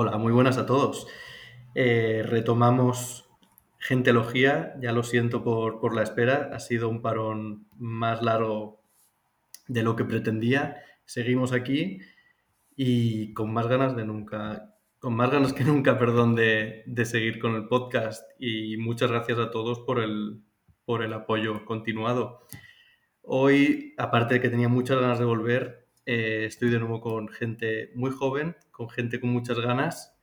Hola, muy buenas a todos. Eh, retomamos Gentelogía, ya lo siento por, por la espera, ha sido un parón más largo de lo que pretendía. Seguimos aquí y con más ganas de nunca, con más ganas que nunca, perdón, de, de seguir con el podcast. Y muchas gracias a todos por el, por el apoyo continuado. Hoy, aparte de que tenía muchas ganas de volver, eh, estoy de nuevo con gente muy joven, con gente con muchas ganas.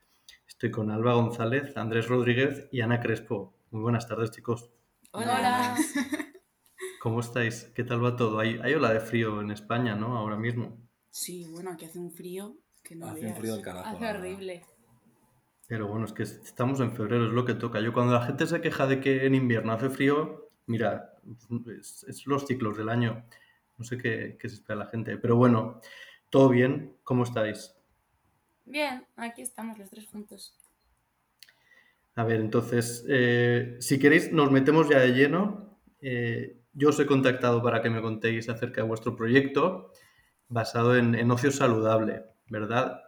Estoy con Alba González, Andrés Rodríguez y Ana Crespo. Muy buenas tardes, chicos. Hola. ¿Cómo estáis? ¿Qué tal va todo? Hay, hay ola de frío en España, ¿no? Ahora mismo. Sí, bueno, aquí hace un frío que no Hace veas. un frío del carajo. Hace horrible. Pero bueno, es que estamos en febrero, es lo que toca. Yo cuando la gente se queja de que en invierno hace frío, mira, es, es los ciclos del año. No sé qué, qué se espera la gente. Pero bueno, todo bien. ¿Cómo estáis? Bien, aquí estamos los tres juntos. A ver, entonces, eh, si queréis, nos metemos ya de lleno. Eh, yo os he contactado para que me contéis acerca de vuestro proyecto basado en, en ocio saludable, ¿verdad?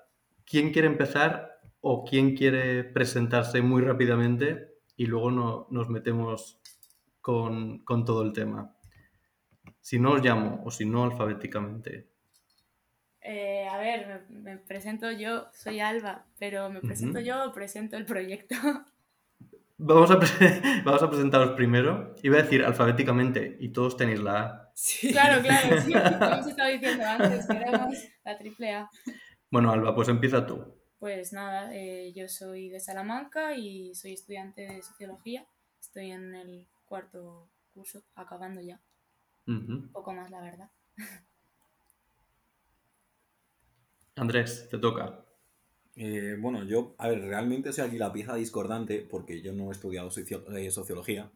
¿Quién quiere empezar o quién quiere presentarse muy rápidamente y luego no- nos metemos con, con todo el tema? Si no os llamo o si no alfabéticamente. Eh, a ver, me, me presento yo, soy Alba, pero me presento yo o presento el proyecto. Vamos a, vamos a presentaros primero. Iba a decir alfabéticamente y todos tenéis la A. Sí. claro, claro, sí, hemos estado diciendo antes, queremos la triple A. Bueno, Alba, pues empieza tú. Pues nada, eh, yo soy de Salamanca y soy estudiante de sociología. Estoy en el cuarto curso, acabando ya. Ujú. Poco más, la verdad. Andrés, te toca. Eh, bueno, yo, a ver, realmente soy aquí la pieza discordante porque yo no he estudiado socio- eh, sociología,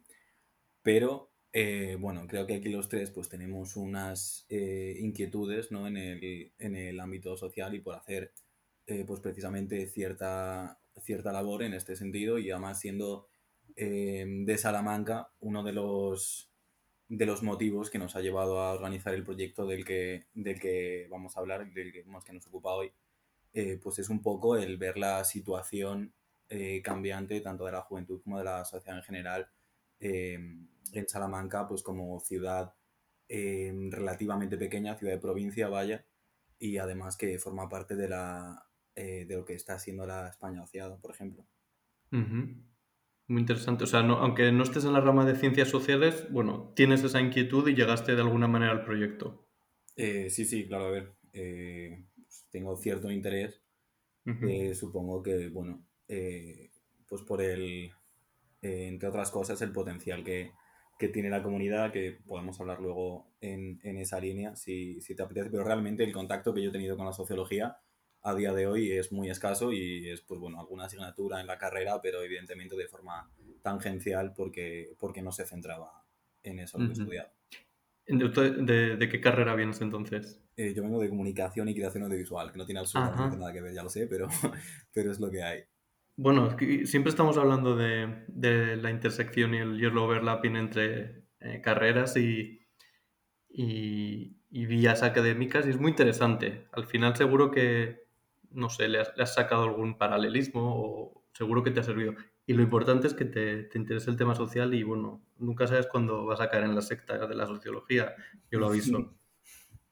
pero eh, bueno, creo que aquí los tres pues tenemos unas eh, inquietudes ¿no? en, el, en el ámbito social y por hacer eh, pues precisamente cierta, cierta labor en este sentido y además siendo eh, de Salamanca uno de los, de los motivos que nos ha llevado a organizar el proyecto del que, del que vamos a hablar, del que, que nos ocupa hoy eh, pues es un poco el ver la situación eh, cambiante tanto de la juventud como de la sociedad en general eh, en Salamanca, pues como ciudad relativamente pequeña, ciudad de provincia, vaya, y además que forma parte de, la, de lo que está siendo la España vaciada, por ejemplo. Muy interesante. O sea, no- aunque no estés en la rama de ciencias sociales, bueno, tienes esa inquietud y llegaste de alguna manera al proyecto. Eh, sí, sí, claro, a ver, eh, pues tengo cierto interés. Eh, supongo que, bueno, eh, pues por el, eh, entre otras cosas, el potencial que, que tiene la comunidad, que podemos hablar luego en, en esa línea, si, si te apetece, pero realmente el contacto que yo he tenido con la sociología a día de hoy es muy escaso y es, pues bueno, alguna asignatura en la carrera, pero evidentemente de forma tangencial porque, porque no se centraba en eso lo que he Ujú. estudiado. ¿De, de- de qué carrera vienes entonces? Eh, yo vengo de comunicación y creación audiovisual, que no tiene absolutamente Ajá. nada que ver, ya lo sé, pero, pero es lo que hay. Bueno, siempre estamos hablando de, de la intersección y el, y el overlapping entre eh, carreras y, y- y vías académicas y es muy interesante. Al final seguro que, no sé, le has, le has sacado algún paralelismo o seguro que te ha servido. Y lo importante es que te, te interese el tema social y bueno, nunca sabes cuándo vas a caer en la secta de la sociología, yo lo aviso.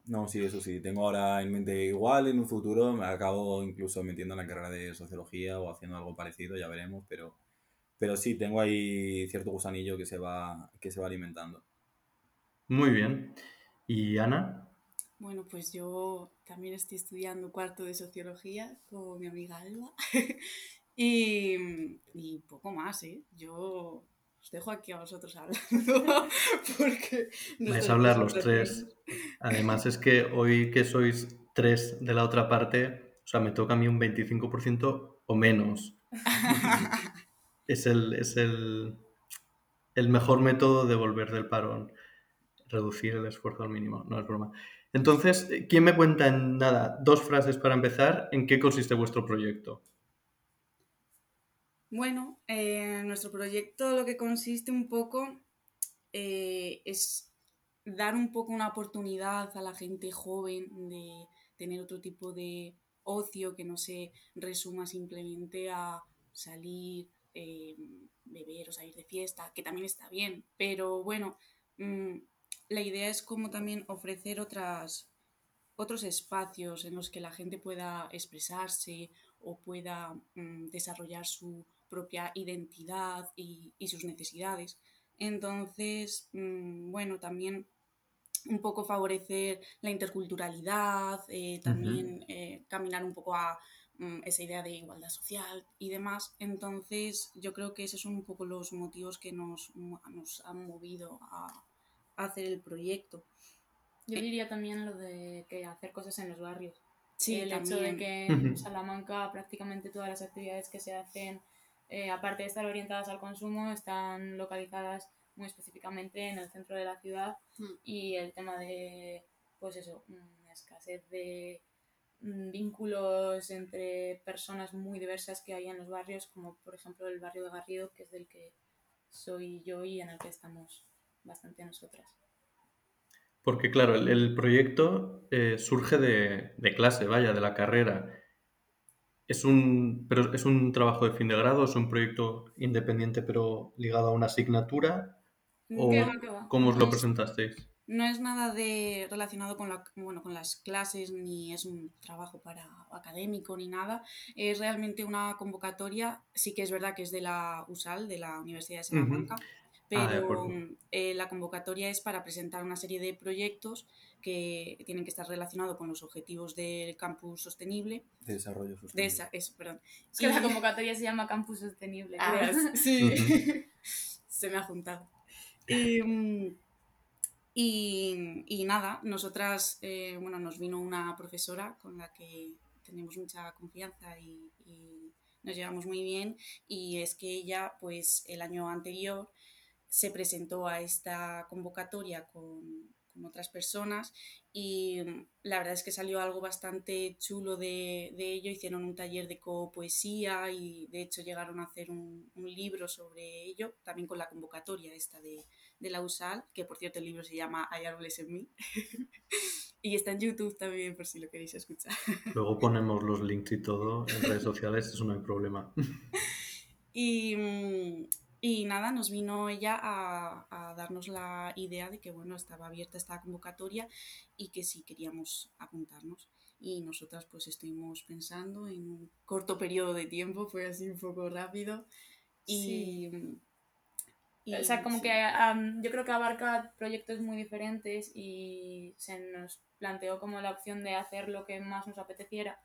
No, sí, eso sí. Tengo ahora en mente igual en un futuro me acabo incluso metiendo en la carrera de sociología o haciendo algo parecido, ya veremos, pero, pero sí, tengo ahí cierto gusanillo que se va, que se va alimentando. Muy bien. ¿Y Ana? Bueno, pues yo también estoy estudiando cuarto de sociología con mi amiga Alba. y, y poco más, ¿eh? Yo os dejo aquí a vosotros hablando porque... no Vais a hablar los tres. Además es que hoy que sois tres de la otra parte, o sea, me toca a mí un 25% o menos. Es el, es el, el mejor método de volver del parón, reducir el esfuerzo al mínimo, no es broma. Entonces, ¿quién me cuenta en nada, dos frases para empezar, en qué consiste vuestro proyecto? Bueno, eh, nuestro proyecto lo que consiste un poco eh, es dar un poco una oportunidad a la gente joven de tener otro tipo de ocio que no se resuma simplemente a salir, eh, beber o salir de fiesta, que también está bien, pero bueno, mm, la idea es como también ofrecer otras, otros espacios en los que la gente pueda expresarse o pueda mm, desarrollar su propia identidad y, sus necesidades. Entonces, mm, bueno, también un poco favorecer la interculturalidad, eh, también eh, caminar un poco a mm, esa idea de igualdad social y demás. Entonces, yo creo que esos son un poco los motivos que nos, nos han movido a, hacer el proyecto. Yo eh, diría también lo de que hacer cosas en los barrios. Sí, el hecho de que en Salamanca prácticamente todas las actividades que se hacen, aparte de estar orientadas al consumo, están localizadas muy específicamente en el centro de la ciudad hmm. y el tema de, pues eso, mm, escasez de mm, vínculos entre personas muy diversas que hay en los barrios, como por ejemplo el barrio de Garrido, que es del que soy yo y en el que estamos bastante nosotras. Porque claro, el, proyecto eh, surge de, de, clase, vaya, de la carrera. Es un, pero es un trabajo de fin de grado, es un proyecto independiente pero ligado a una asignatura ¿O cómo os lo presentasteis? No es nada de relacionado con, la, bueno, con las clases, ni es un trabajo para académico, ni nada. Es realmente una convocatoria, sí que es verdad que es de la USAL, de la Universidad de Salamanca, ah, pero eh, la convocatoria es para presentar una serie de proyectos que tienen que estar relacionados con los objetivos del campus sostenible. De desarrollo sostenible. De perdón. Es que la convocatoria se llama campus sostenible. Ah, sí, se me ha juntado. Em, y, y, nada, nosotras, eh, bueno, nos vino una profesora con la que tenemos mucha confianza y, y, nos llevamos muy bien y es que ella, pues el año anterior se presentó a esta convocatoria con, con otras personas y mm, la verdad es que salió algo bastante chulo de, de ello. Hicieron un taller de copoesía y de hecho llegaron a hacer un, un, libro sobre ello, también con la convocatoria esta de, de, la USAL, que por cierto el libro se llama Hay árboles en mí. y está en YouTube también por si lo queréis escuchar. Luego ponemos los links y todo en redes sociales, eso no hay problema. y, mm, y nada, nos vino ella a, darnos la idea de que bueno, estaba abierta esta convocatoria y que sí queríamos apuntarnos. Y nosotras pues estuvimos pensando en un corto periodo de tiempo, fue así un poco rápido. Y, o sea, como que yo creo que abarca proyectos muy diferentes y se nos planteó como la opción de hacer lo que más nos apeteciera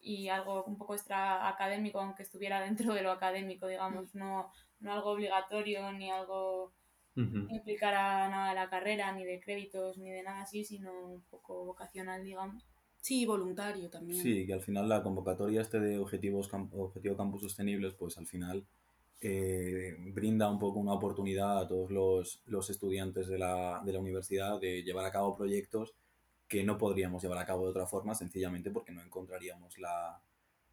y algo un poco extra académico, aunque estuviera dentro de lo académico, digamos, no no algo obligatorio ni algo que implicara nada de la carrera, ni de créditos, ni de nada así, sino un poco vocacional, digamos. Sí, voluntario también. Sí, que al final la convocatoria este de objetivos objetivo campus sostenibles, pues al final eh, brinda un poco una oportunidad a todos los, los estudiantes de la, de la, universidad de llevar a cabo proyectos que no podríamos llevar a cabo de otra forma, sencillamente porque no encontraríamos la,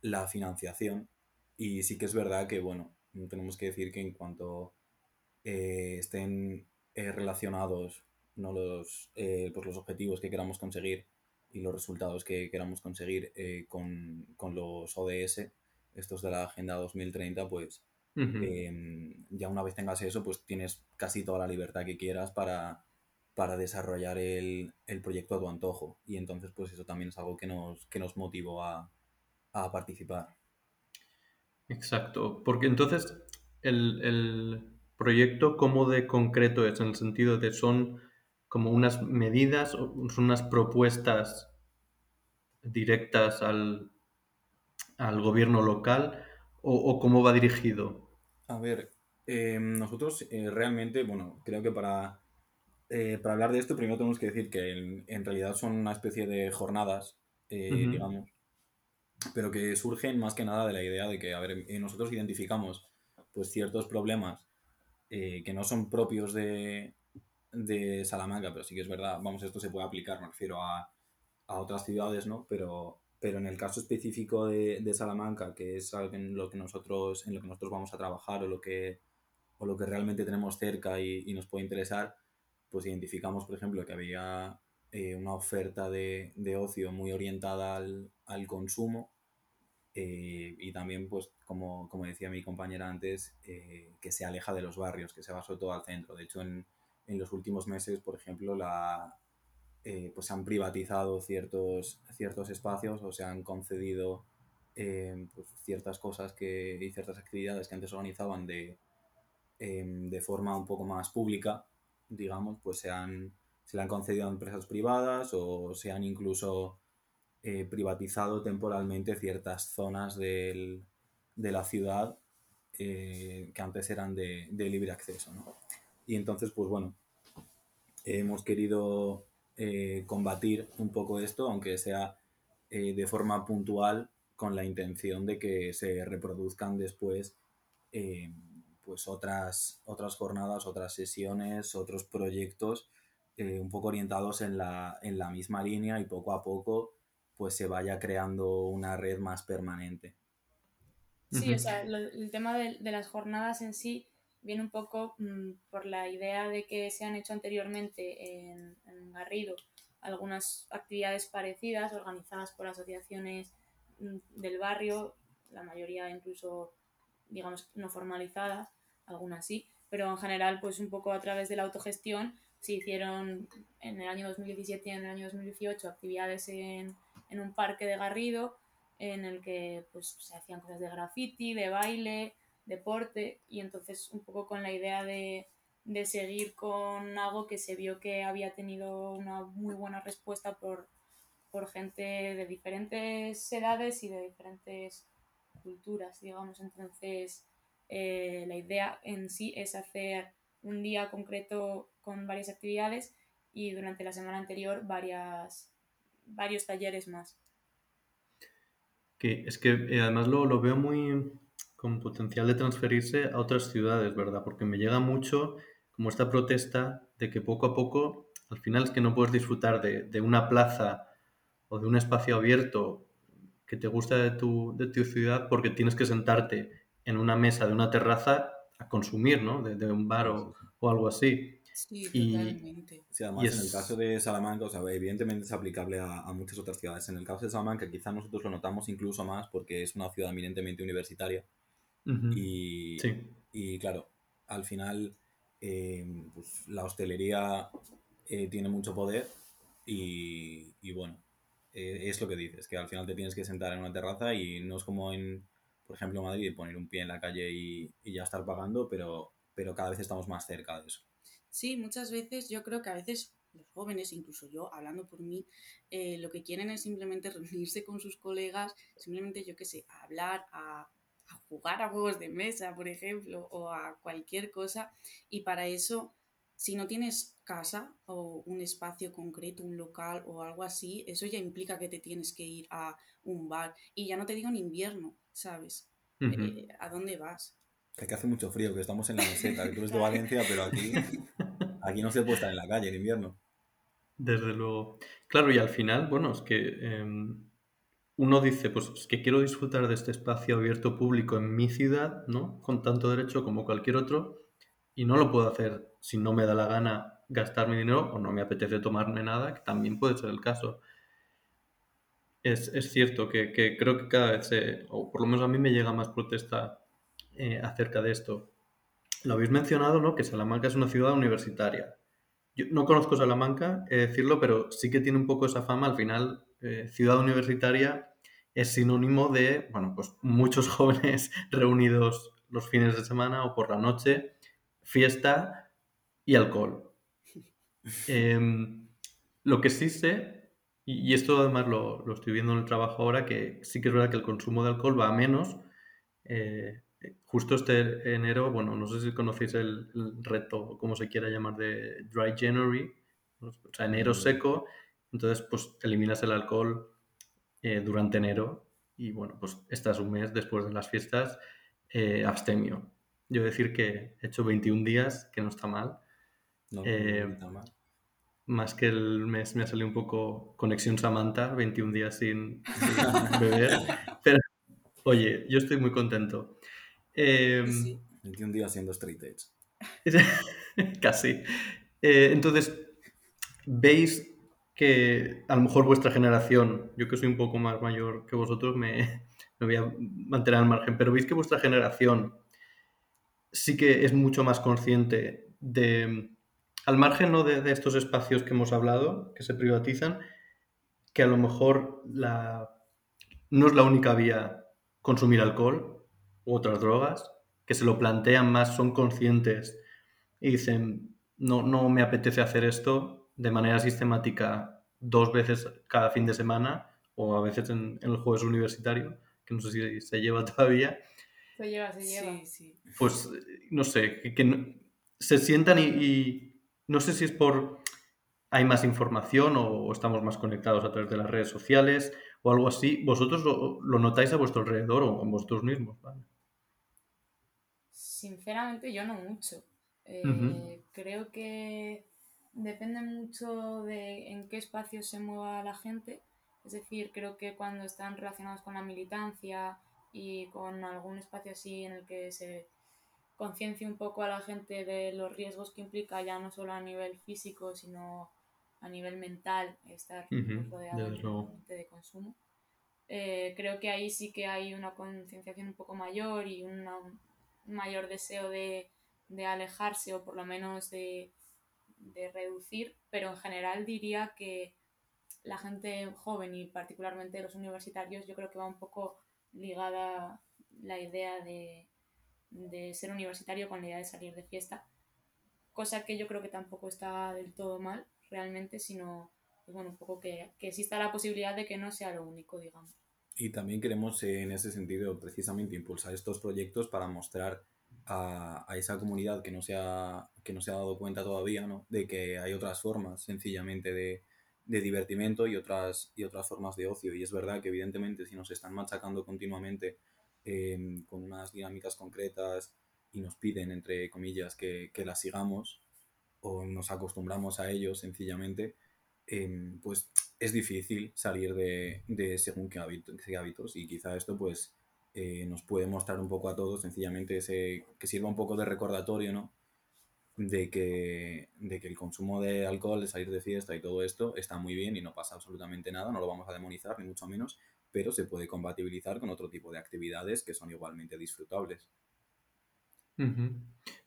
la financiación. Y sí que es verdad que, bueno, tenemos que decir que en cuanto eh, estén eh, relacionados ¿no? los, eh, pues los objetivos que queramos conseguir y los resultados que queramos conseguir con, con, los ODS, estos de la Agenda 2030, pues em, ya una vez tengas eso, pues tienes casi toda la libertad que quieras para, para desarrollar el, el, proyecto a tu antojo. Y entonces, pues eso también es algo que nos, que nos motivó a, a participar. Exacto, porque entonces el, proyecto, ¿cómo de concreto es? En el sentido de son como unas medidas, son unas propuestas directas al, gobierno local o, cómo va dirigido? A ver, eh, nosotros eh, realmente, bueno, creo que para, eh, para hablar de esto primero tenemos que decir que en, realidad son una especie de jornadas, digamos, pero que surgen más que nada de la idea de que, a ver, nosotros identificamos pues ciertos problemas eh, que no son propios de, de, Salamanca, pero sí que es verdad, vamos, esto se puede aplicar, me refiero a, a otras ciudades, ¿no? Pero, pero en el caso específico de, de, Salamanca, que es algo en lo que nosotros, en lo que nosotros vamos a trabajar o lo que, o lo que realmente tenemos cerca y, nos puede interesar, pues identificamos, por ejemplo, que había eh, una oferta de, ocio muy orientada al, consumo eh, y también, pues, como, decía mi compañera antes, que se aleja de los barrios, que se va sobre todo al centro. De hecho, en, los últimos meses, por ejemplo, la, pues se han privatizado ciertos, ciertos espacios o se han concedido pues, ciertas cosas que, y ciertas actividades que antes organizaban de, Em, de forma un poco más pública, digamos, pues se, han, se le han concedido a empresas privadas o se han incluso eh, privatizado temporalmente ciertas zonas del, de la ciudad eh, que antes eran de, libre acceso. Y entonces, pues bueno, hemos querido eh, combatir un poco esto, aunque sea de forma puntual, con la intención de que se reproduzcan después pues otras, otras jornadas, otras sesiones, otros proyectos un poco orientados en la, en la misma línea y poco a poco pues se vaya creando una red más permanente. Sí, o sea, el tema de, las jornadas en sí viene un poco mm, por la idea de que se han hecho anteriormente en, en, Garrido algunas actividades parecidas organizadas por asociaciones mm, del barrio, la mayoría incluso, digamos, no formalizadas, algunas sí, pero en general, pues un poco a través de la autogestión, se hicieron en el año 2017 y en el año 2018 actividades en, en un parque de Garrido, en el que pues se hacían cosas de graffiti, de baile, deporte, y entonces un poco con la idea de, de seguir con algo que se vio que había tenido una muy buena respuesta por, por gente de diferentes edades y de diferentes culturas, digamos. Entonces, eh, la idea en sí es hacer un día concreto con varias actividades y durante la semana anterior varias, varios talleres más. Que es que eh, además lo, lo, veo muy con potencial de transferirse a otras ciudades, ¿verdad? Porque me llega mucho como esta protesta de que poco a poco, al final es que no puedes disfrutar de, de una plaza o de un espacio abierto que te gusta de tu, de tu ciudad porque tienes que sentarte en una mesa de una terraza a consumir, ¿no? De, un bar o, algo así. Sí, totalmente. Sí, además en el caso de Salamanca, o sea, evidentemente es aplicable a, muchas otras ciudades. En el caso de Salamanca quizás nosotros lo notamos incluso más porque es una ciudad eminentemente universitaria. y, y, claro, al final eh, pues, la hostelería eh, tiene mucho poder y, y bueno, eh, es lo que dices, que al final te tienes que sentar en una terraza y no es como en por ejemplo, Madrid, poner un pie en la calle y, ya estar pagando, pero, pero cada vez estamos más cerca de eso. Sí, muchas veces yo creo que a veces los jóvenes, incluso yo, hablando por mí, eh, lo que quieren es simplemente reunirse con sus colegas, simplemente, yo qué sé, a hablar, a, a, jugar a juegos de mesa, por ejemplo, o a cualquier cosa. Y para eso, si no tienes casa o un espacio concreto, un local o algo así, eso ya implica que te tienes que ir a un bar. Y ya no te digo en invierno, ¿sabes? Eh, ¿A dónde vas? Es que hace mucho frío, que estamos en la meseta, que tú eres de Valencia, pero aquí, aquí no se puede estar en la calle en invierno. Desde luego. Claro, y al final, bueno, es que em, uno dice, pues es que quiero disfrutar de este espacio abierto público en mi ciudad, ¿no? Con tanto derecho como cualquier otro, y no lo puedo hacer si no me da la gana gastar mi dinero o no me apetece tomarme nada, que también puede ser el caso es, cierto que, creo que cada vez, o por lo menos a mí me llega más protesta eh, acerca de esto. Lo habéis mencionado, ¿no? Que Salamanca es una ciudad universitaria. Yo no conozco Salamanca, decirlo, pero sí que tiene un poco esa fama. Al final, eh, ciudad universitaria es sinónimo de, bueno, pues muchos jóvenes reunidos los fines de semana o por la noche, fiesta y alcohol. Em, lo que sí sé y, esto además lo, estoy viendo en el trabajo ahora, que sí que es verdad que el consumo de alcohol va a menos. Eh, justo este enero, bueno, no sé si conocéis el, reto, o como se quiera llamar, de Dry January, o sea, enero mm. seco, entonces pues eliminas el alcohol eh, durante enero y bueno, pues estás un mes después de las fiestas eh, abstemio. Yo decir que he hecho 21 días, que no está mal. No, no está mal más que el mes me ha salido un poco conexión Samantha, 21 días sin, beber. Pero, oye, yo estoy muy contento. 21 em, días siendo straight edge. Casi. Eh, entonces, ¿veis que a lo mejor vuestra generación, yo que soy un poco más mayor que vosotros, me, me voy a mantener al margen, pero veis que vuestra generación sí que es mucho más consciente de, al margen ¿no? de, estos espacios que hemos hablado, que se privatizan, que a lo mejor la, no es la única vía consumir alcohol u otras drogas, que se lo plantean más, son conscientes y dicen, no, no me apetece hacer esto de manera sistemática dos veces cada fin de semana o a veces en, el jueves universitario, que no sé si se lleva todavía. Se lleva, se lleva. Pues no sé, que, se sientan y, no sé si es por hay más información o, estamos más conectados a través de las redes sociales o algo así. ¿Vosotros lo, notáis a vuestro alrededor o en vosotros mismos? Sinceramente yo no mucho. Eh, creo que depende mucho de en qué espacio se mueva la gente. Es decir, creo que cuando están relacionados con la militancia y con algún espacio así en el que se conciencie un poco a la gente de los riesgos que implica ya no solo a nivel físico, sino a nivel mental estar rodeado de, consumo. Eh, creo que ahí sí que hay una concienciación un poco mayor y un mayor deseo de, de alejarse o por lo menos de, de reducir, pero en general diría que la gente joven y particularmente los universitarios yo creo que va un poco ligada la idea de, ser universitario con la idea de salir de fiesta, cosa que yo creo que tampoco está del todo mal realmente, sino pues bueno, un poco que, que exista la posibilidad de que no sea lo único, digamos. Y también queremos en ese sentido precisamente impulsar estos proyectos para mostrar a, esa comunidad que no, se ha, que no se ha dado cuenta todavía ¿no? de que hay otras formas sencillamente de, de divertimento y otras, y otras formas de ocio. Y es verdad que evidentemente si nos están machacando continuamente em, con unas dinámicas concretas y nos piden, entre comillas, que, que las sigamos o nos acostumbramos a ello sencillamente, em, pues es difícil salir de, de según qué, hábitos y quizá esto pues eh, nos puede mostrar un poco a todos, sencillamente ese, que sirva un poco de recordatorio, ¿no? De que, de que el consumo de alcohol, de salir de fiesta y todo esto está muy bien y no pasa absolutamente nada, no lo vamos a demonizar, ni mucho menos, pero se puede compatibilizar con otro tipo de actividades que son igualmente disfrutables.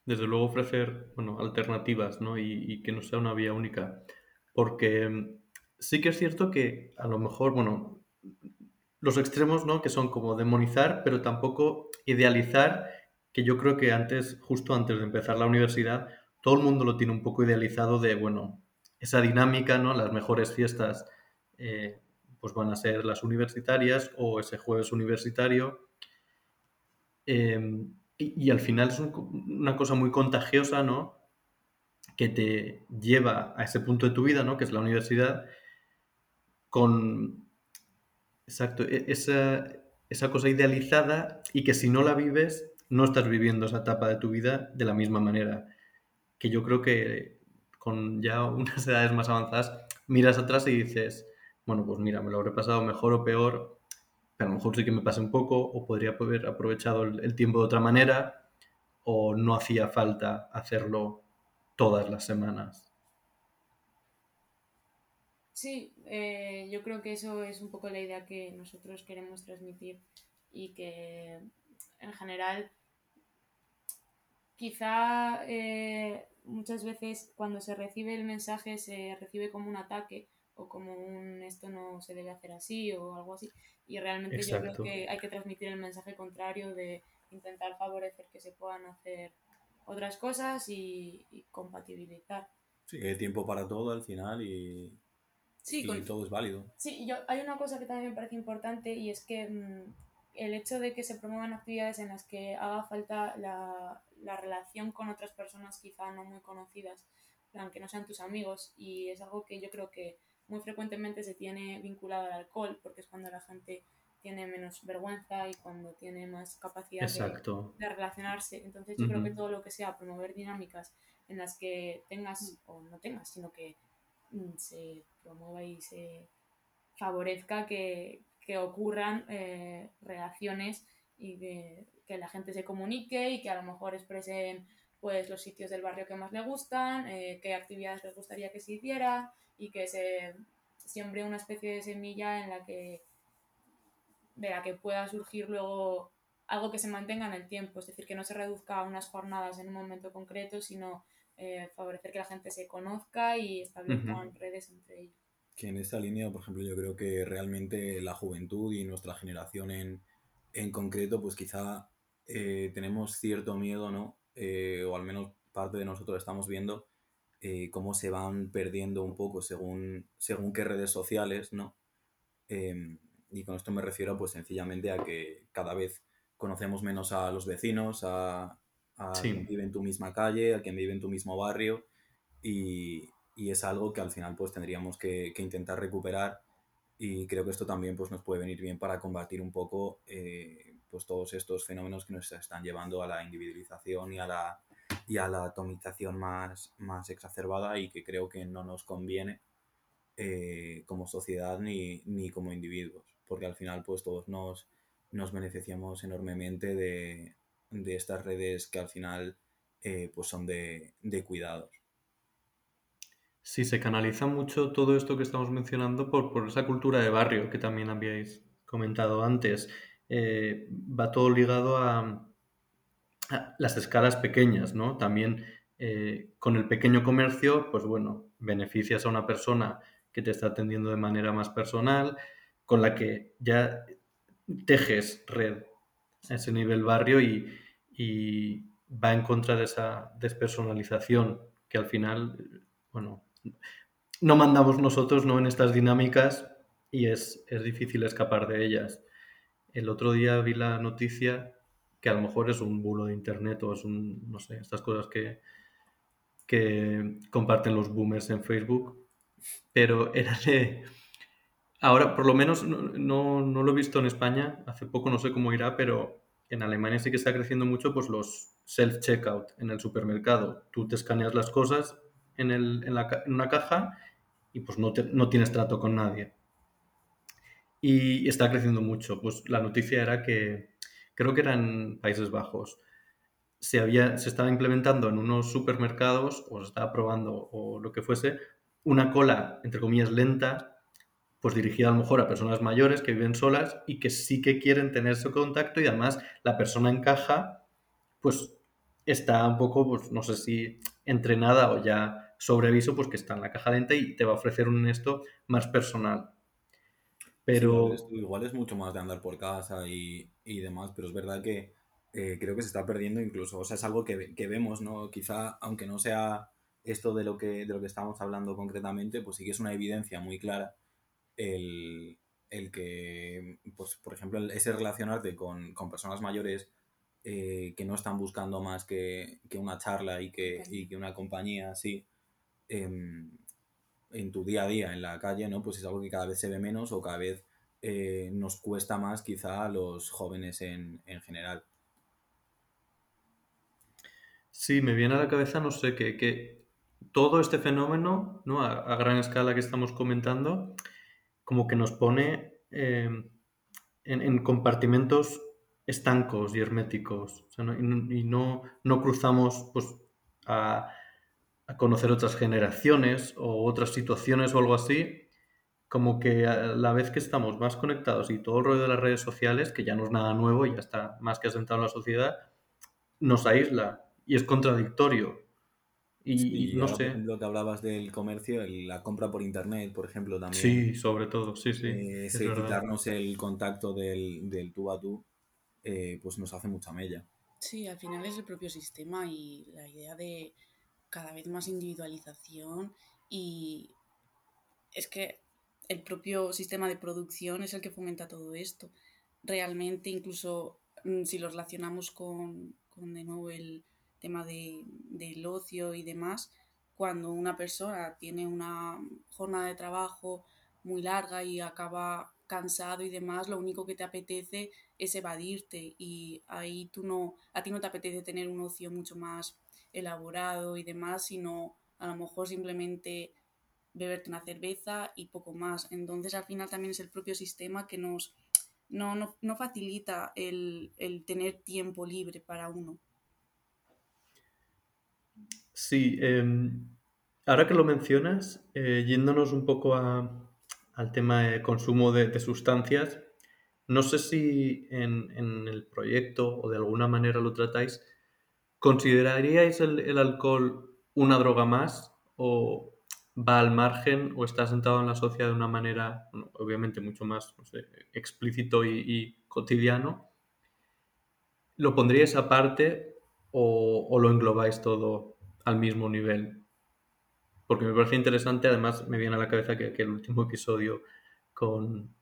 Desde luego ofrecer bueno, alternativas ¿no? y, que no sea una vía única. Porque mm, sí que es cierto que a lo mejor, bueno, los extremos, ¿no? Que son como demonizar, pero tampoco idealizar, que yo creo que antes, justo antes de empezar la universidad, todo el mundo lo tiene un poco idealizado de, bueno, esa dinámica, ¿no? Las mejores fiestas, eh, pues van a ser las universitarias o ese jueves universitario. Em, y, al final es una cosa muy contagiosa, ¿no? Que te lleva a ese punto de tu vida, ¿no? Que es la universidad, con Exacto, e-, esa, esa cosa idealizada y que si no la vives, no estás viviendo esa etapa de tu vida de la misma manera. Que yo creo que con ya unas edades más avanzadas, miras atrás y dices, bueno, pues mira, me lo habré pasado mejor o peor, pero a lo mejor sí que me pasé un poco, o podría haber aprovechado el, tiempo de otra manera, o no hacía falta hacerlo todas las semanas. Sí, eh, yo creo que eso es un poco la idea que nosotros queremos transmitir y que en general quizá eh, muchas veces cuando se recibe el mensaje se recibe como un ataque o como un esto no se debe hacer así o algo así y realmente yo creo que hay que transmitir el mensaje contrario de intentar favorecer que se puedan hacer otras cosas y, y compatibilizar. Sí, hay tiempo para todo al final y Sí, todo es válido. Sí, yo, hay una cosa que también me parece importante y es que mm, el hecho de que se promuevan actividades en las que haga falta la, la relación con otras personas quizá no muy conocidas, aunque no sean tus amigos, y es algo que yo creo que muy frecuentemente se tiene vinculado al alcohol, porque es cuando la gente tiene menos vergüenza y cuando tiene más capacidad de, de, relacionarse. Entonces yo creo que todo lo que sea promover dinámicas en las que tengas o no tengas, sino que mm, se promueva y se favorezca que, ocurran eh, relaciones y que, la gente se comunique y que a lo mejor expresen pues los sitios del barrio que más le gustan, eh, qué actividades les gustaría que se hiciera y que se siempre una especie de semilla en la que de la que pueda surgir luego algo que se mantenga en el tiempo, es decir, que no se reduzca a unas jornadas en un momento concreto, sino eh, favorecer que la gente se conozca y establezcan redes entre ellos. Que en esta línea, por ejemplo, yo creo que realmente la juventud y nuestra generación en, en concreto, pues quizá eh, tenemos cierto miedo, ¿no? Eh, o al menos parte de nosotros estamos viendo cómo se van perdiendo un poco según, según qué redes sociales, ¿no? Y con esto me refiero pues sencillamente a que cada vez conocemos menos a los vecinos, a, quien vive en tu misma calle, a quien vive en tu mismo barrio y, es algo que al final pues tendríamos que, intentar recuperar y creo que esto también pues nos puede venir bien para combatir un poco eh, pues todos estos fenómenos que nos están llevando a la individualización y a la, y a la atomización más, más exacerbada y que creo que no nos conviene eh, como sociedad ni, ni como individuos porque al final pues todos nos, nos beneficiamos enormemente de, estas redes que al final eh, pues son de, cuidados. Sí, se canaliza mucho todo esto que estamos mencionando por, esa cultura de barrio que también habíais comentado antes. Eh, va todo ligado a, las escalas pequeñas, ¿no? También eh, con el pequeño comercio, pues bueno, beneficias a una persona que te está atendiendo de manera más personal, con la que ya tejes red a ese nivel barrio y, va en contra de esa despersonalización que al final, bueno, no mandamos nosotros ¿no? en estas dinámicas y es, difícil escapar de ellas. El otro día vi la noticia que a lo mejor es un bulo de internet o es un, no sé, estas cosas que, que comparten los boomers en Facebook, pero era de Ahora, por lo menos, no, lo he visto en España, hace poco no sé cómo irá, pero en Alemania sí que está creciendo mucho pues los self-checkout en el supermercado. Tú te escaneas las cosas en, una caja y pues no, no tienes trato con nadie. Y está creciendo mucho. Pues la noticia era que, creo que era en Países Bajos, se, había, se estaba implementando en unos supermercados, o se estaba probando, o lo que fuese, una cola, entre comillas, lenta pues dirigida a lo mejor a personas mayores que viven solas y que sí que quieren tener ese contacto y además la persona en caja pues está un poco, pues no sé si entrenada o ya sobre aviso, pues que está en la caja lenta y te va a ofrecer un esto más personal. Pero... igual es mucho más de andar por casa y, demás, pero es verdad que eh, creo que se está perdiendo incluso, o sea, es algo que, que, vemos, ¿no? Quizá, aunque no sea esto de lo, que, de lo que estamos hablando concretamente, pues sí que es una evidencia muy clara el, que, pues, por ejemplo, ese relacionarte con, personas mayores eh, que no están buscando más que, una charla y que, que, una compañía así em, en tu día a día en la calle, ¿no? Pues es algo que cada vez se ve menos o cada vez eh, nos cuesta más quizá a los jóvenes en, general. Sí, me viene a la cabeza, no sé, que, todo este fenómeno, ¿no? a, gran escala que estamos comentando, como que nos pone em, en, compartimentos estancos y herméticos. y no, no cruzamos pues, a, conocer otras generaciones o otras situaciones o algo así. Como que a la vez que estamos más conectados y todo el rollo de las redes sociales, que ya no es nada nuevo y ya está más que asentado en la sociedad, nos aísla y es contradictorio. Y, no sé. Lo que hablabas del comercio, la compra por internet, por ejemplo, también. Sí, sobre todo, sí, sí. Eh, quitarnos el contacto del, del tú a tú, eh, pues nos hace mucha mella. Sí, al final es el propio sistema y la idea de cada vez más individualización y es que el propio sistema de producción es el que fomenta todo esto. Realmente, incluso mm, si lo relacionamos con, con de nuevo el, tema de, del ocio y demás, cuando una persona tiene una jornada de trabajo muy larga y acaba cansado y demás, lo único que te apetece es evadirte y ahí tú no, a ti no te apetece tener un ocio mucho más elaborado y demás, sino a lo mejor simplemente beberte una cerveza y poco más. Entonces al final también es el propio sistema que nos no, no, no facilita el, el tener tiempo libre para uno. Sí, em, ahora que lo mencionas, eh, yéndonos un poco al tema de consumo de, sustancias. No sé si en, el proyecto o de alguna manera lo tratáis. ¿Consideraríais el, alcohol una droga más o va al margen o está sentado en la sociedad de una manera, obviamente mucho más explícito y, cotidiano? ¿Lo pondríais aparte o, o lo englobáis todo al mismo nivel? porque me parece interesante, además me viene a la cabeza que, el último episodio con,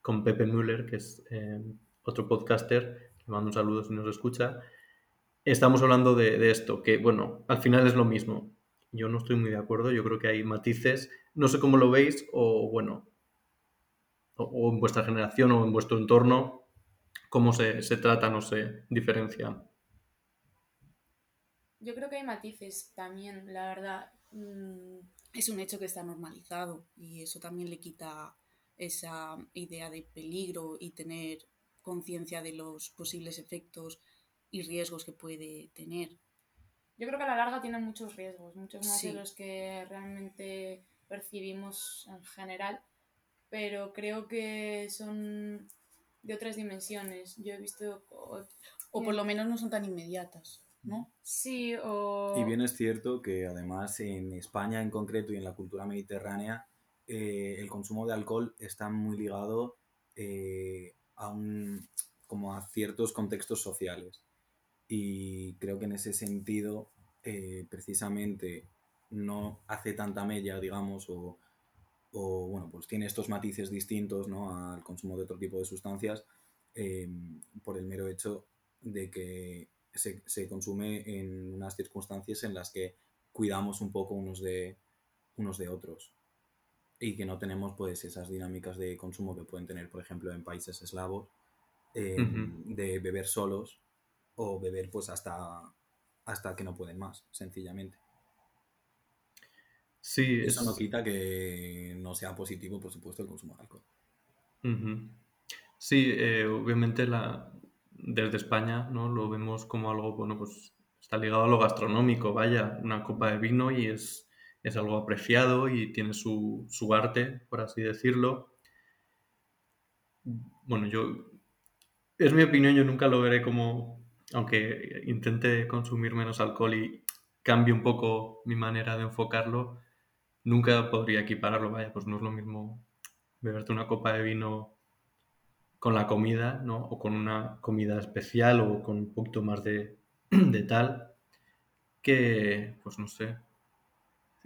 con Pepe Müller, que es eh, otro podcaster, le mando un saludo si nos escucha, estamos hablando de, esto, que bueno, al final es lo mismo. Yo no estoy muy de acuerdo, yo creo que hay matices, no sé cómo lo veis, o bueno, o, en vuestra generación o en vuestro entorno, cómo se, se tratan o se diferencian. Yo creo que hay matices también, la verdad. Mm, es un hecho que está normalizado y eso también le quita esa idea de peligro y tener conciencia de los posibles efectos y riesgos que puede tener. Yo creo que a la larga tiene muchos riesgos, muchos más de los que realmente percibimos en general, pero creo que son de otras dimensiones. Yo he visto... o por lo menos no son tan inmediatas. ¿No? Sí, o... Y bien es cierto que además en España en concreto y en la cultura mediterránea eh, el consumo de alcohol está muy ligado eh, a, un, como a ciertos contextos sociales. Y creo que en ese sentido, eh, precisamente, no hace tanta mella, digamos, o, o, bueno, pues tiene estos matices distintos ¿no? al consumo de otro tipo de sustancias por el mero hecho de que se, consume en unas circunstancias en las que cuidamos un poco unos de, unos de otros y que no tenemos pues esas dinámicas de consumo que pueden tener, por ejemplo, en países eslavos, em, de beber solos o beber pues hasta, hasta que no pueden más, sencillamente. Sí, Eso no quita que no sea positivo, por supuesto, el consumo de alcohol. Sí, eh, obviamente la, desde España, ¿no? Lo vemos como algo, bueno, pues está ligado a lo gastronómico, vaya, una copa de vino y es, es algo apreciado y tiene su, su, arte, por así decirlo. Bueno, yo, es mi opinión, yo nunca lo veré como, aunque intente consumir menos alcohol y cambie un poco mi manera de enfocarlo, nunca podría equipararlo, vaya, pues no es lo mismo beberte una copa de vino con la comida, ¿no? O con una comida especial o con un poquito más de, tal, que, pues no sé,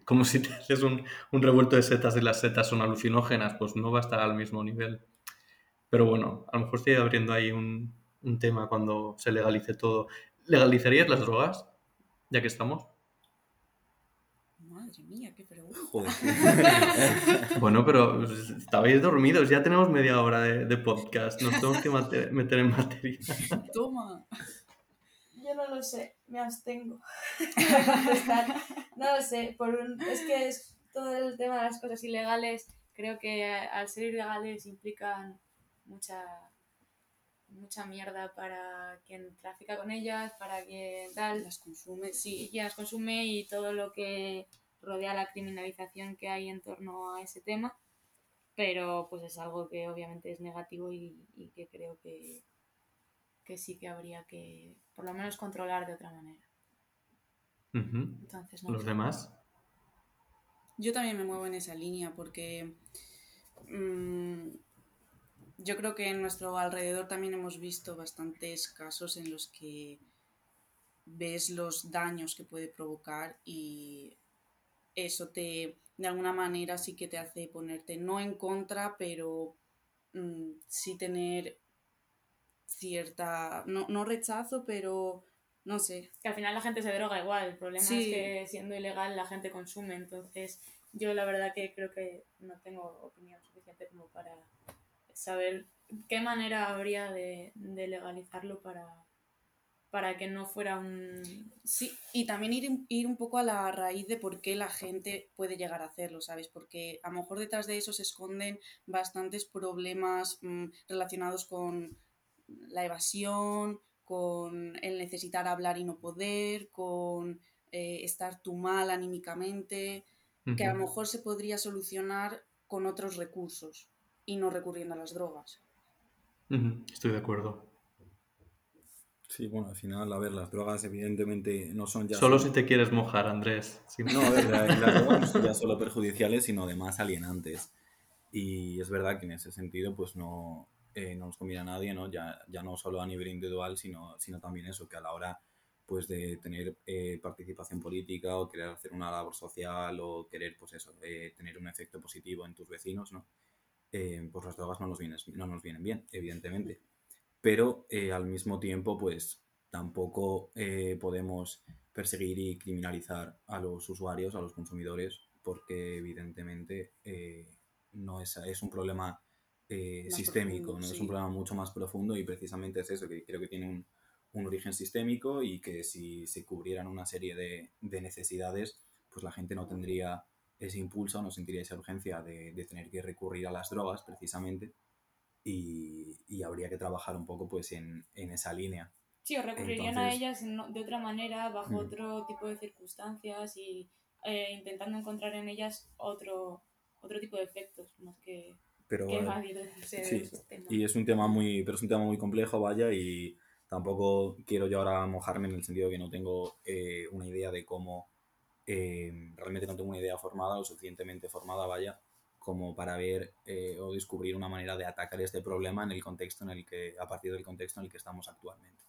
como si te haces un, revuelto de setas y las setas son alucinógenas, pues no va a estar al mismo nivel. Pero bueno, a lo mejor estoy abriendo ahí un, un tema cuando se legalice todo. ¿Legalizarías las drogas? Ya que estamos. Madre mía, qué pregunta. bueno, pero estabais dormidos, ya tenemos media hora de, podcast, nos tenemos que meter en materia. Toma. Yo no lo sé, me abstengo. no lo sé, por es que es todo el tema de las cosas ilegales, creo que al ser ilegales implican mucha mucha mierda para quien trafica con ellas, para quien tal. Las consume. Sí, quien las consume y todo lo que rodea la criminalización que hay en torno a ese tema, pero pues es algo que obviamente es negativo y, que creo que, que, sí que habría que por lo menos controlar de otra manera. Entonces, ¿Los demás? Yo también me muevo en esa línea porque mm, yo creo que en nuestro alrededor también hemos visto bastantes casos en los que ves los daños que puede provocar y eso te, de alguna manera sí que te hace ponerte no en contra, pero mm, sí tener cierta, no, no, rechazo, pero no sé. Que al final la gente se droga igual, el problema es que siendo ilegal la gente consume, entonces yo la verdad que creo que no tengo opinión suficiente como para saber qué manera habría de legalizarlo para para que no fuera un... Sí, y también ir, ir un poco a la raíz de por qué la gente puede llegar a hacerlo, ¿sabes? Porque a lo mejor detrás de eso se esconden bastantes problemas mm, relacionados con la evasión, con el necesitar hablar y no poder, con eh, estar tú mal anímicamente, que a lo mejor se podría solucionar con otros recursos y no recurriendo a las drogas. Estoy de acuerdo. Sí, bueno, al final, a ver, las drogas evidentemente no son ya... Solo si te quieres mojar, Andrés. No, a ver, las drogas no son ya solo perjudiciales, sino además alienantes. Y es verdad que en ese sentido, pues no, eh, no nos conviene a nadie, ¿no? Ya, ya no solo a nivel individual, sino, sino también eso, que a la hora pues de tener eh, participación política o querer hacer una labor social o querer pues eso, eh, tener un efecto positivo en tus vecinos, ¿no? pues las drogas no nos, vienen, no nos vienen bien, evidentemente. Pero al mismo tiempo, pues tampoco podemos perseguir y criminalizar a los usuarios, a los consumidores, porque evidentemente no es, es un problema eh, sistémico, ¿no? es un problema mucho más profundo y precisamente es eso, que creo que tiene un, un origen sistémico y que si se cubrieran una serie de, de, necesidades, pues la gente no tendría ese impulso, no sentiría esa urgencia de, de tener que recurrir a las drogas precisamente y, y, habría que trabajar un poco pues en, en esa línea. Sí, o recurrirían a ellas de otra manera, bajo otro tipo de circunstancias y eh, intentando encontrar en ellas otro, otro tipo de efectos, más que pero y es un tema muy pero es un tema muy complejo vaya y tampoco quiero yo ahora mojarme en el sentido que no tengo eh, una idea de cómo eh, realmente no tengo una idea formada o suficientemente formada vaya como para ver eh, o descubrir una manera de atacar este problema en el contexto en el que a partir del contexto en el que estamos actualmente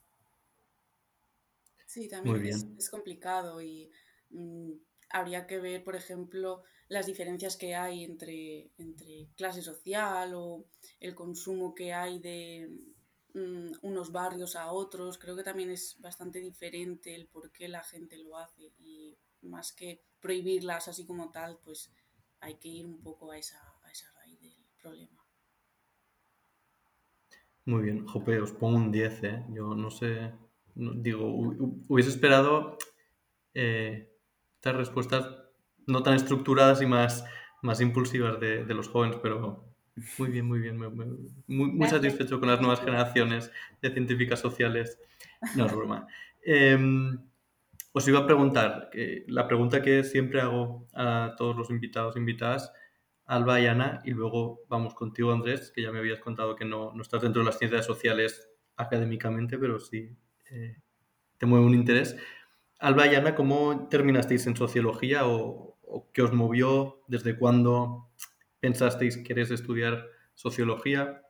sí también es, es, complicado y mm, habría que ver, por ejemplo, las diferencias que hay entre, entre clase social o el consumo que hay de mm, unos barrios a otros. Creo que también es bastante diferente el por qué la gente lo hace y más que prohibirlas así como tal, pues hay que ir un poco a esa, a esa raíz del problema. Muy bien, Jope, os pongo un 10, ¿eh? Yo no sé, digo, hubiese esperado eh, estas respuestas no tan estructuradas y más, más impulsivas de, de los jóvenes, pero muy bien, muy bien. muy, muy, satisfecho con las nuevas generaciones de científicas sociales. No es broma. Em, os iba a preguntar, que la pregunta que siempre hago a todos los invitados e invitadas, Alba y Ana, y luego vamos contigo, Andrés, que ya me habías contado que no, no estás dentro de las ciencias sociales académicamente, pero sí eh, te mueve un interés. Alba y Ana, ¿cómo terminasteis en sociología o, qué os movió? ¿Desde cuándo pensasteis que queréis estudiar sociología?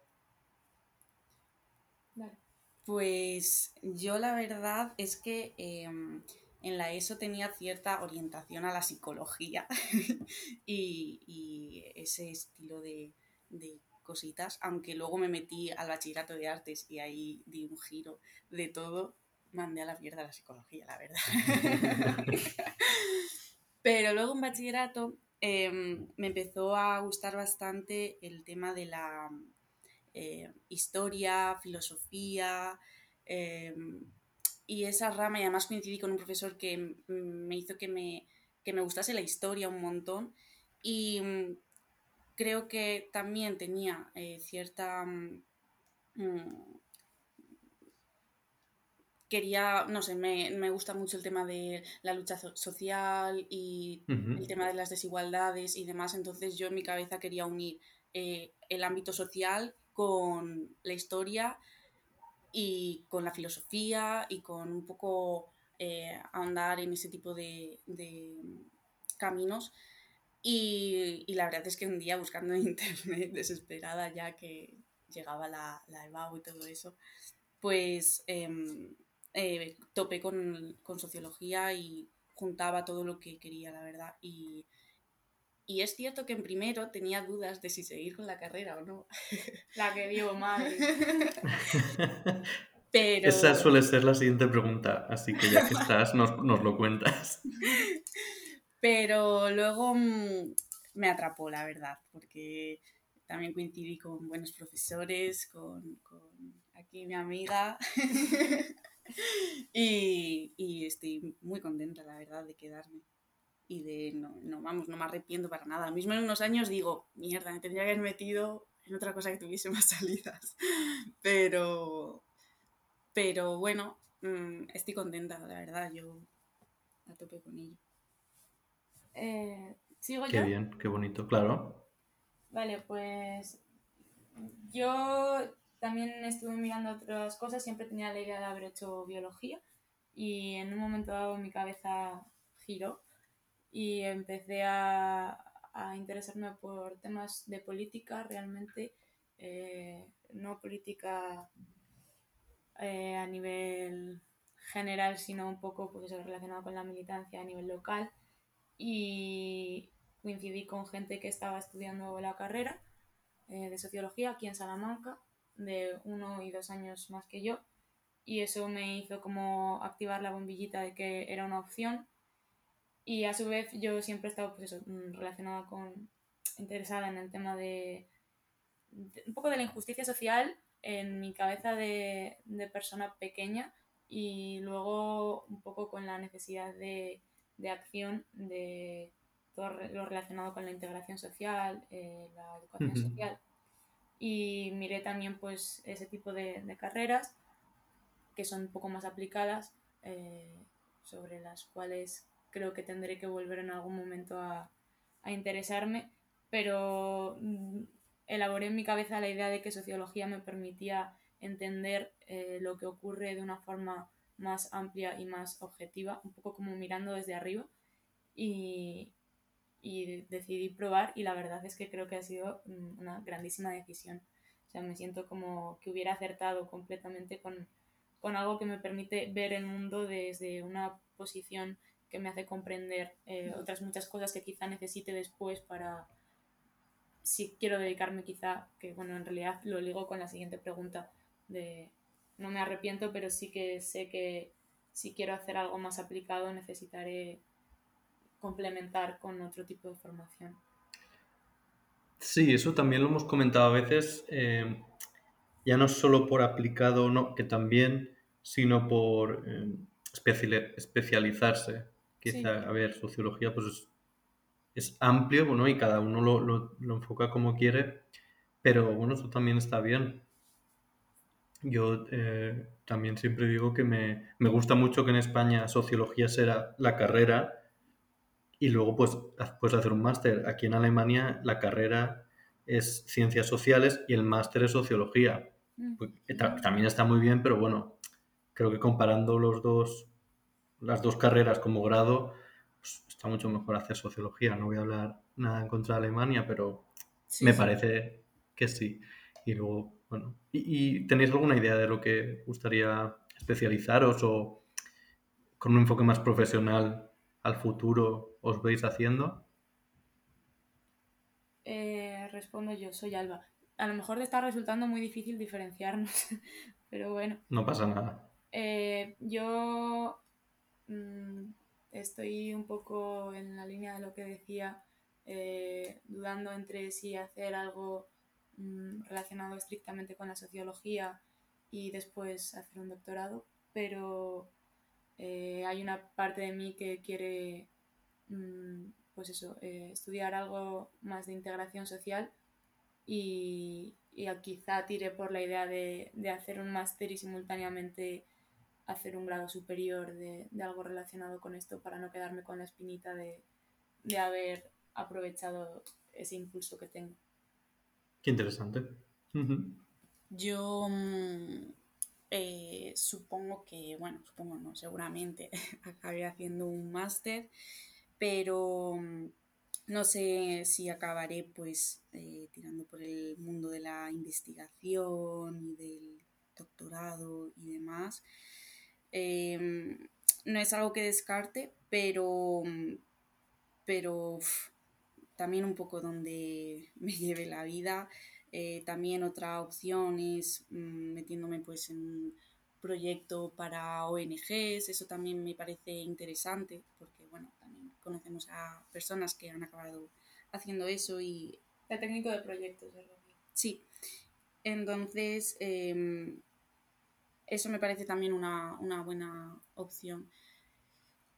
Pues yo la verdad es que em, en la ESO tenía cierta orientación a la psicología y, ese estilo de, cositas, aunque luego me metí al bachillerato de artes y ahí di un giro de todo mandé a la mierda la psicología, la verdad. Pero luego en bachillerato em, me empezó a gustar bastante el tema de la eh, historia, filosofía em, y esa rama. Y además coincidí con un profesor que me hizo que me, que me gustase la historia un montón. Y mm, creo que también tenía eh, cierta... Mm, quería, no sé, me, gusta mucho el tema de la lucha social y el tema de las desigualdades y demás, entonces yo en mi cabeza quería unir eh, el ámbito social con la historia y con la filosofía y con un poco eh, en ese tipo de, caminos. Y, la verdad es que un día buscando en internet, desesperada ya que llegaba la, la EBAU y todo eso, pues em, eh, topé con, sociología y juntaba todo lo que quería, la verdad. Y, es cierto que en primero tenía dudas de si seguir con la carrera o no. La que vio madre. Pero... Esa suele ser la siguiente pregunta, así que ya que estás, nos, lo cuentas. Pero luego mm, me atrapó, la verdad, porque también coincidí con buenos profesores, con, con aquí mi amiga. y, estoy muy contenta, la verdad, de quedarme. Y de, no, no, vamos, no me arrepiento para nada. Mismo en unos años digo, mierda, me tendría que haber metido en otra cosa que tuviese más salidas. Pero, pero bueno, mm, estoy contenta, la verdad, yo a tope con ello. Eh, ¿Sigo qué bien, qué bonito, claro. Vale, pues yo también estuve mirando otras cosas, siempre tenía la idea de haber hecho biología y en un momento dado mi cabeza giró y empecé a, interesarme por temas de política realmente, eh, no política eh, a nivel general, sino un poco pues relacionado con la militancia a nivel local y coincidí con gente que estaba estudiando la carrera eh, de sociología aquí en Salamanca, de uno y dos años más que yo, y eso me hizo como activar la bombillita de que era una opción. Y a su vez yo siempre he estado pues eso, mm, relacionada con, interesada en el tema de, un poco de la injusticia social en mi cabeza de, de, persona pequeña y luego un poco con la necesidad de, de acción de todo lo relacionado con la integración social, eh, la educación social. Y miré también pues ese tipo de, de, carreras que son un poco más aplicadas, eh, sobre las cuales creo que tendré que volver en algún momento a, a interesarme, pero mm, elaboré en mi cabeza la idea de que sociología me permitía entender eh, lo que ocurre de una forma más amplia y más objetiva, un poco como mirando desde arriba. Y, y decidí probar y la verdad es que creo que ha sido mm, una grandísima decisión. O sea, me siento como que hubiera acertado completamente con, con algo que me permite ver el mundo desde una posición que me hace comprender eh, otras muchas cosas que quizá necesite después para si quiero dedicarme quizá, que bueno, en realidad lo ligo con la siguiente pregunta de no me arrepiento, pero sí que sé que si quiero hacer algo más aplicado necesitaré complementar con otro tipo de formación. Sí, eso también lo hemos comentado a veces, eh, ya no solo por aplicado, no, que también, sino por eh, especializarse. Quizá, a ver, sociología pues es, amplio, bueno, y cada uno lo, lo, enfoca como quiere, pero bueno, eso también está bien. Yo eh, también siempre digo que me, me, gusta mucho que en España sociología sea la carrera y luego pues puedes hacer un máster. Aquí en Alemania la carrera es ciencias sociales y el máster es sociología. Mm. Pues, también está muy bien, pero bueno, creo que comparando los dos, las dos carreras como grado, pues está mucho mejor hacer sociología. No voy a hablar nada en contra de Alemania, pero me parece que sí. Y luego, bueno, ¿y, tenéis alguna idea de lo que gustaría especializaros o con un enfoque más profesional al futuro os veis haciendo? Eh, respondo yo, soy Alba. A lo mejor te está resultando muy difícil diferenciarnos, pero bueno. No pasa nada. Eh, yo mm, estoy un poco en la línea de lo que decía, eh, dudando entre si hacer algo mm, relacionado estrictamente con la sociología y después hacer un doctorado, pero eh, hay una parte de mí que quiere, mm, pues eso, eh, estudiar algo más de integración social y, quizá tire por la idea de, hacer un máster y simultáneamente hacer un grado superior de, algo relacionado con esto para no quedarme con la espinita de, haber aprovechado ese impulso que tengo. Qué interesante. Yo mm, eh, supongo que, bueno, supongo no, seguramente acabaré haciendo un máster, pero mm, no sé si acabaré pues eh, tirando por el mundo de la investigación y del doctorado y demás. Em, no es algo que descarte, pero, mm, pero también un poco donde me lleve la vida. Eh, también otra opción es mm, metiéndome pues en un proyecto para ONGs, eso también me parece interesante porque bueno, también conocemos a personas que han acabado haciendo eso y... El técnico de proyectos, Sí, entonces em, eso me parece también una, una buena opción.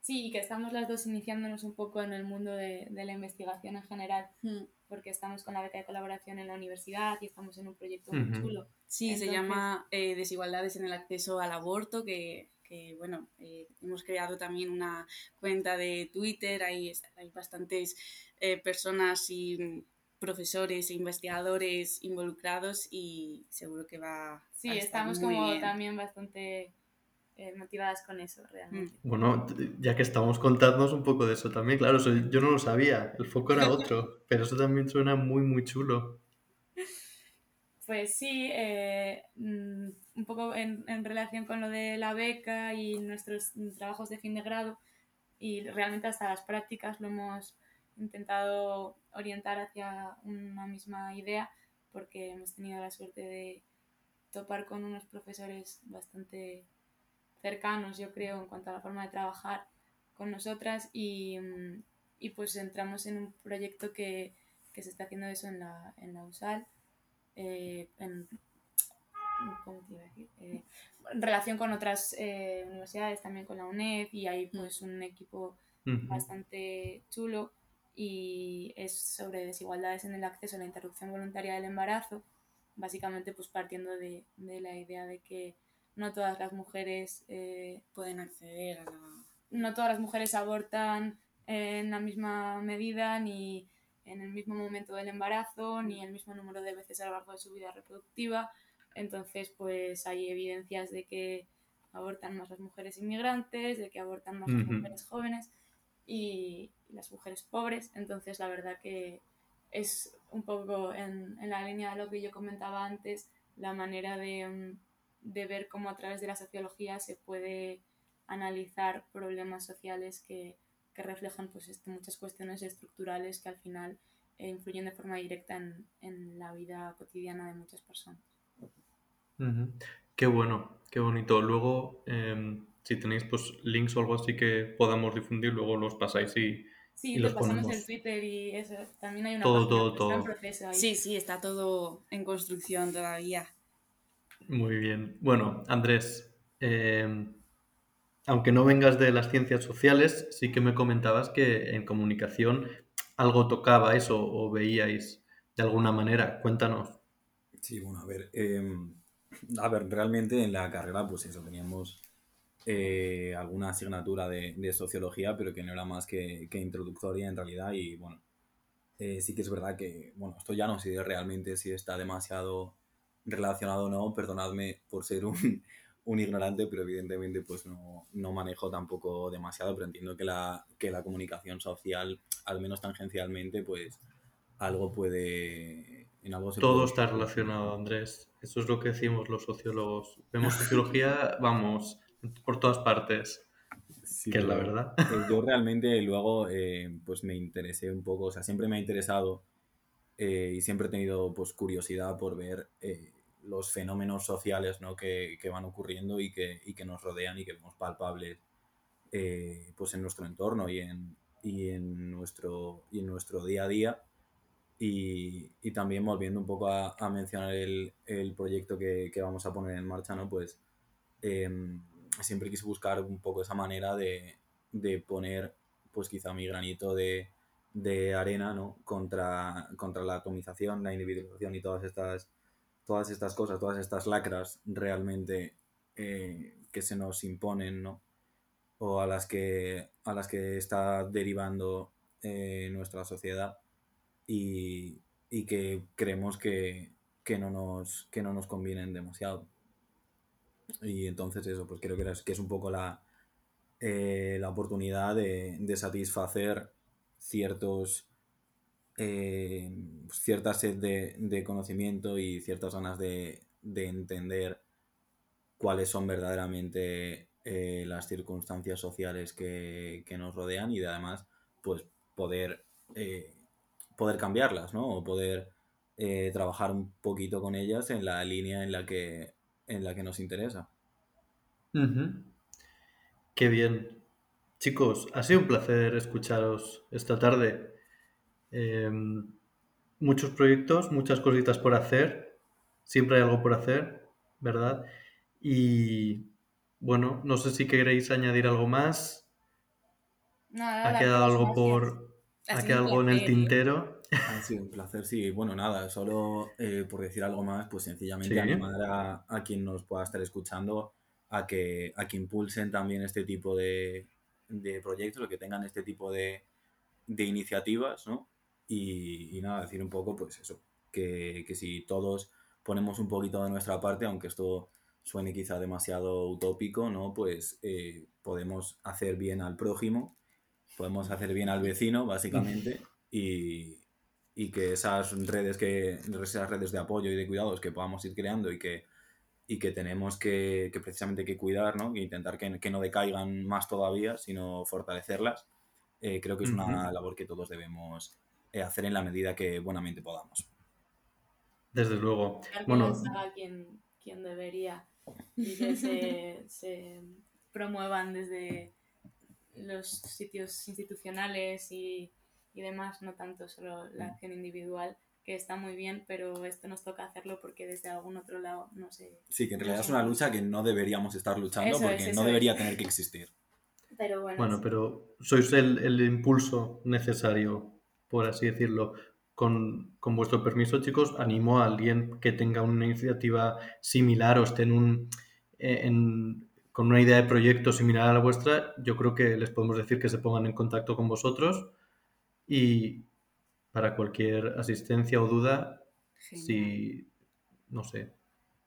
Sí, y que estamos las dos iniciándonos un poco en el mundo de, de la investigación en general, hmm. porque estamos con la beca de colaboración en la universidad y estamos en un proyecto muy chulo. Sí, se llama eh, Desigualdades en el acceso al aborto, que, que bueno, eh, hemos creado también una cuenta de Twitter, ahí hay bastantes eh, personas y profesores e investigadores involucrados y seguro que va sí estamos como también bastante eh, motivadas con eso realmente. Mm. bueno ya que estamos contándonos un poco de eso también. Claro yo no lo sabía el foco era otro pero eso también suena muy muy chulo. Pues sí eh, mm, un poco en, en relación con lo de la beca y nuestros trabajos de fin de grado y realmente hasta las prácticas lo hemos intentado orientar hacia una misma idea porque hemos tenido la suerte de topar con unos profesores bastante cercanos, yo creo, en cuanto a la forma de trabajar con nosotras y, y pues entramos en un proyecto que, que, se está haciendo eso en la, en la USAL, eh, en, eh, en relación con otras eh, universidades, también con la UNED y hay pues un equipo bastante chulo y es sobre desigualdades en el acceso a la interrupción voluntaria del embarazo, básicamente pues partiendo de, de la idea de que no todas las mujeres eh, pueden acceder a la... No todas las mujeres abortan en la misma medida ni en el mismo momento del embarazo ni el mismo número de veces a lo largo de su vida reproductiva. Entonces, pues hay evidencias de que abortan más las mujeres inmigrantes, de que abortan más las mujeres jóvenes y, las mujeres pobres. Entonces, la verdad que es un poco en, en, la línea de lo que yo comentaba antes, la manera de, mm, de, ver cómo a través de la sociología se puede analizar problemas sociales que, que reflejan pues, este, muchas cuestiones estructurales que al final eh, influyen de forma directa en, en, la vida cotidiana de muchas personas. Qué bueno, qué bonito. Luego, em, si tenéis pues links o algo así que podamos difundir, luego los pasáis y, Sí, y los pasamos en Twitter y eso. También hay una todo, todo, todo. Está en proceso ahí. Sí, sí, está todo en construcción todavía. Muy bien. Bueno, Andrés, eh, aunque no vengas de las ciencias sociales, sí que me comentabas que en comunicación algo tocaba eso o veíais de alguna manera. Cuéntanos. Sí, bueno, a ver. Em, a ver, realmente en la carrera, pues eso, teníamos eh, alguna asignatura de, sociología, pero que no era más que, introductoria en realidad. Y bueno, eh, sí que es verdad que, bueno, esto ya no sé realmente si está demasiado relacionado o no, perdonadme por ser un, ignorante, pero evidentemente pues no, no, manejo tampoco demasiado, pero entiendo que la, que la comunicación social, al menos tangencialmente, pues algo puede... En algo Todo está relacionado, Andrés. Eso es lo que decimos los sociólogos. Vemos sociología, vamos, por todas partes. que es la verdad. Yo realmente luego eh, pues me interesé un poco, o sea, siempre me ha interesado eh, y siempre he tenido pues curiosidad por ver eh, los fenómenos sociales ¿no? que, que, van ocurriendo y que, y que, nos rodean y que vemos palpables pues en nuestro entorno y en, y en, nuestro, y en nuestro día a día. Y, y también volviendo un poco a, a mencionar el, el proyecto que, que, vamos a poner en marcha, ¿no? Pues em, siempre quise buscar un poco esa manera de, de poner, pues quizá mi granito de, de arena, ¿no? Contra, contra la atomización, la individualización y todas estas, todas estas cosas, todas estas lacras realmente eh, que se nos imponen, ¿no? O a las que, a las que está derivando eh, nuestra sociedad y, y que creemos que, que, no nos, que no nos convienen demasiado. Y entonces eso, pues creo que, que es un poco la, eh, la oportunidad de, de, satisfacer ciertos eh, cierta sed de, de, conocimiento y ciertas ganas de, de entender cuáles son verdaderamente eh, las circunstancias sociales que, que, nos rodean y de además pues poder poder cambiarlas ¿no? o poder trabajar un poquito con ellas en la línea en la que en la que nos interesa. Qué bien. Chicos, ha sido un placer escucharos esta tarde. Em, muchos proyectos, muchas cositas por hacer. Siempre hay algo por hacer, ¿verdad? Y bueno, no sé si queréis añadir algo más. ha quedado algo por. Ha, quedado algo en el tintero. Ha sido un placer, sí. Bueno, nada, solo eh, por decir algo más, pues sencillamente animar a, a, quien nos pueda estar escuchando a que, a que impulsen también este tipo de, de proyectos o que tengan este tipo de, de iniciativas, ¿no? Y, nada, decir un poco, pues eso, que, que si todos ponemos un poquito de nuestra parte, aunque esto suene quizá demasiado utópico, ¿no? Pues eh, podemos hacer bien al prójimo, podemos hacer bien al vecino, básicamente, y, y que esas redes que esas redes de apoyo y de cuidados que podamos ir creando y que y que tenemos que, que precisamente que cuidar, ¿no? E intentar que, que, no decaigan más todavía, sino fortalecerlas. Eh, creo que es una labor que todos debemos eh, hacer en la medida que buenamente podamos. Desde luego. bueno, quien, quien debería y que se, se promuevan desde los sitios institucionales y, y, demás, no tanto solo la mm. acción individual, que está muy bien, pero esto nos toca hacerlo porque desde algún otro lado no sé. Sí, que en realidad es una lucha que no deberíamos estar luchando porque no debería tener que existir. Pero bueno, bueno pero sois el, el, impulso necesario, por así decirlo. Con, con, vuestro permiso, chicos, animo a alguien que tenga una iniciativa similar o esté en un, en, con una idea de proyecto similar a la vuestra, yo creo que les podemos decir que se pongan en contacto con vosotros y para cualquier asistencia o duda, si, no sé,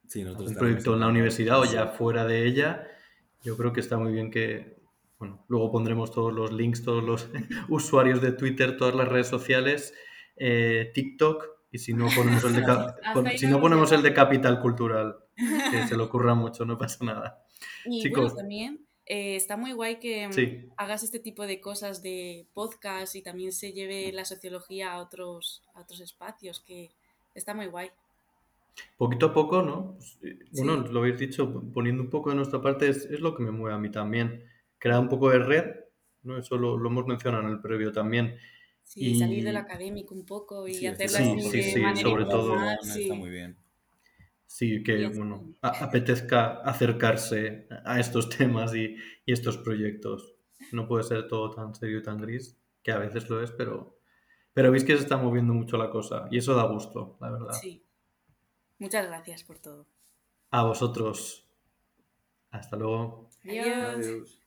sí, un proyecto en la universidad o ya fuera de ella, yo creo que está muy bien que, bueno, luego pondremos todos los links, todos los usuarios de Twitter, todas las redes sociales, eh, TikTok, y si no ponemos el de, si no ponemos el de Capital Cultural que se le ocurra mucho, no pasa nada. Y Chicos, también eh, está muy guay que mm, hagas este tipo de cosas de podcast y también se lleve la sociología a otros, a otros espacios, que está muy guay. Poquito a poco, ¿no? Pues, eh, bueno, lo habéis dicho, poniendo un poco de nuestra parte es, es, lo que me mueve a mí también. Crear un poco de red, ¿no? Eso lo, lo hemos mencionado en el previo también. Sí, salir del académico un poco y hacerlo así de manera sobre todo. Está muy bien. Sí, que bueno, apetezca acercarse a estos temas y, y, estos proyectos. No puede ser todo tan serio y tan gris, que a veces lo es, pero, pero veis que se está moviendo mucho la cosa y eso da gusto, la verdad. Sí. Muchas gracias por todo. A vosotros. Hasta luego. Adiós. Adiós.